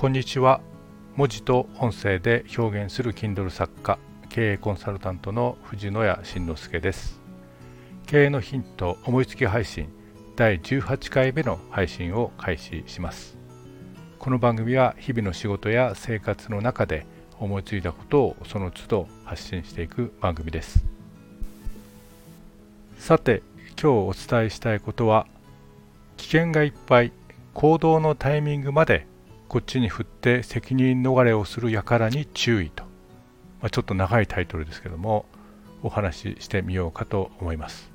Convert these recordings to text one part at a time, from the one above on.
こんにちは。文字と音声で表現する Kindle 作家経営コンサルタントの藤野谷慎之介です。経営のヒント思いつき配信第18回目の配信を開始します。この番組は日々の仕事や生活の中で思いついたことをその都度発信していく番組です。さて今日お伝えしたいことは危険がいっぱい行動のタイミングまでこっちに振って責任逃れをする輩に注意と、まあ、ちょっと長いタイトルですけどもお話ししてみようかと思います、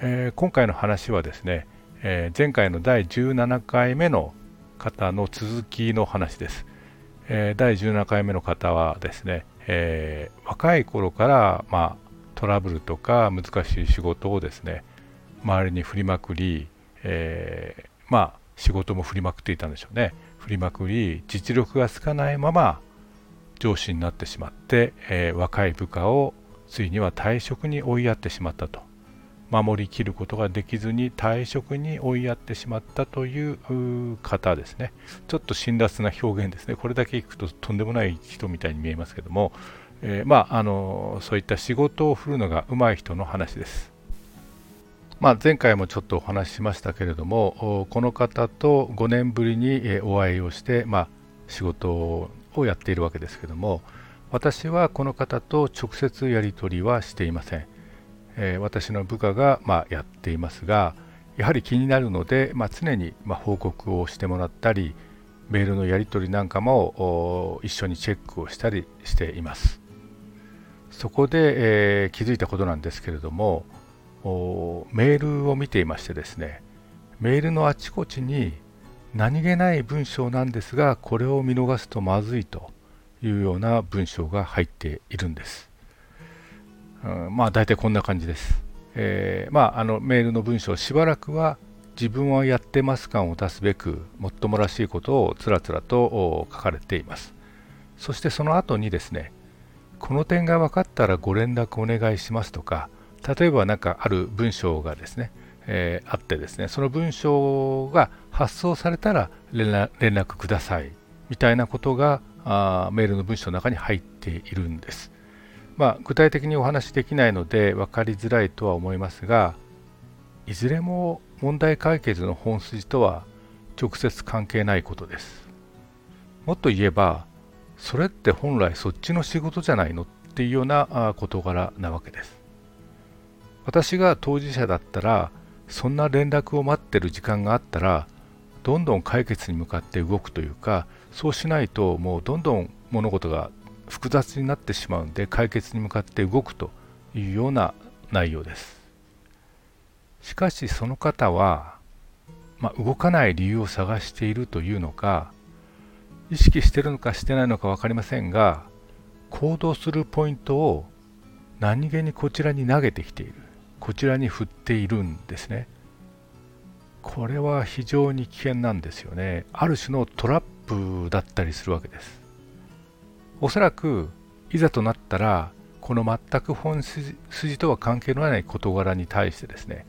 えー、今回の話はですね、えー、前回の第17回目の方の続きの話です、えー、第17回目の方はですね、え若い頃から、まあ、トラブルとか難しい仕事をですね周りに振りまくり、えまあ仕事も振りまくっていたんでしょうね。振りまくり実力がつかないまま上司になってしまって、えー、若い部下をついには退職に追いやってしまったと。守りきることができずに退職に追いやってしまったという方ですね。ちょっと辛辣な表現ですね。これだけ聞くととんでもない人みたいに見えますけども、えー、まああのそういった仕事を振るのが上手い人の話です。まあ、前回もちょっとお話ししましたけれどもこの方と5年ぶりにお会いをして、まあ、仕事をやっているわけですけども私はこの方と直接やり取りはしていません、えー、私の部下が、まあ、やっていますがやはり気になるので、まあ、常に、まあ報告をしてもらったりメールのやり取りなんかも一緒にチェックをしたりしています。そこで、えー、気づいたことなんですけれどもメールを見ていましてですねメールのあちこちに何気ない文章なんですがこれを見逃すとまずいというような文章が入っているんです、うん、まあ大体こんな感じです、えー、まああのメールの文章しばらくは自分はやってます感を出すべくもっともらしいことをつらつらと書かれています。そしてその後にですねこの点が分かったらご連絡お願いしますとか例えば何かある文章がですね、えー、あってですねその文章が発送されたら連絡くださいみたいなことがあメールの文章の中に入っているんです。まあ、具体的にお話しできないので分かりづらいとは思いますがいずれも問題解決の本筋とは直接関係ないことです。もっと言えばそれって本来そっちの仕事じゃないの？っていうような事柄なわけです。私が当事者だったらそんな連絡を待ってる時間があったらどんどん解決に向かって動くというかそうしないともうどんどん物事が複雑になってしまうんで解決に向かって動くというような内容です。しかしその方は、まあ、動かない理由を探しているというのか意識してるのかしてないのか分かりませんが行動するポイントを何気にこちらに投げてきている。こちらに振っているんですね。これは非常に危険なんですよね。ある種のトラップだったりするわけです。おそらくいざとなったらこの全く本筋とは関係のない事柄に対してですね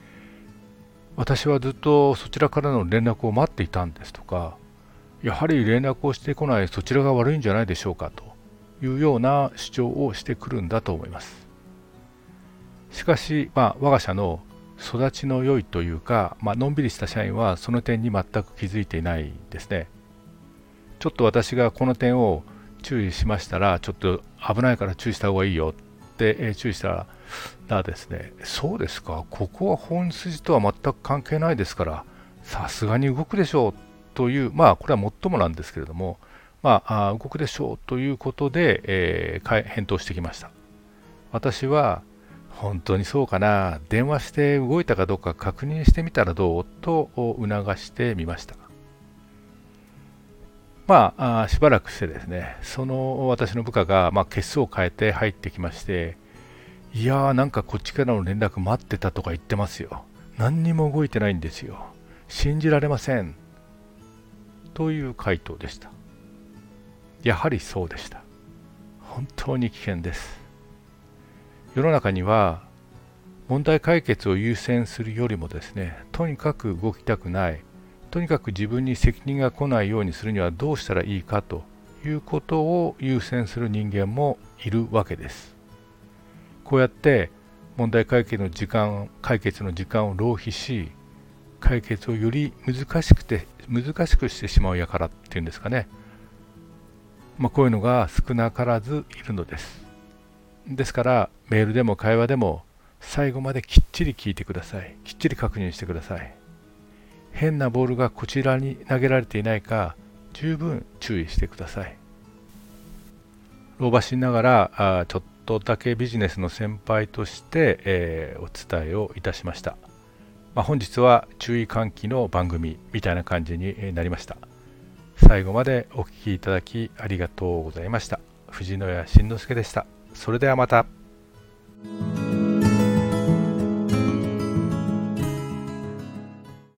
私はずっとそちらからの連絡を待っていたんですとかやはり連絡をしてこないそちらが悪いんじゃないでしょうかというような主張をしてくるんだと思います。しかし、まあ、我が社の育ちの良いというか、まあのんびりした社員はその点に全く気づいていないですね。ちょっと私がこの点を注意しましたら、ちょっと危ないから注意した方がいいよってえ注意したらですね、そうですか、ここは本筋とは全く関係ないですから、さすがに動くでしょうという、まあこれはもっともなんですけれども、まあ、動くでしょうということで、えー、返答してきました。私は本当にそうかな。電話して動いたかどうか確認してみたらどうと促してみました。まあしばらくしてですね。その私の部下が、まあ、血相を変えて入ってきましていやーなんかこっちからの連絡待ってたとか言ってますよ。何にも動いてないんですよ。信じられません。という回答でした。やはりそうでした。本当に危険です。世の中には問題解決を優先するよりもですねとにかく動きたくない。とにかく自分に責任が来ないようにするにはどうしたらいいかということを優先する人間もいるわけです。こうやって問題解決の時間解決の時間を浪費し解決をより難しくて難しくしてしまうやからっていうんですかね、まあ、こういうのが少なからずいるのです。ですからメールでも会話でも最後まできっちり聞いてください。きっちり確認してください。変なボールがこちらに投げられていないか十分注意してください。老婆しながらあちょっとだけビジネスの先輩として、えー、お伝えをいたしました、まあ、本日は注意喚起の番組みたいな感じになりました。最後までお聴きいただきありがとうございました。藤野谷慎之介でした。それではまた。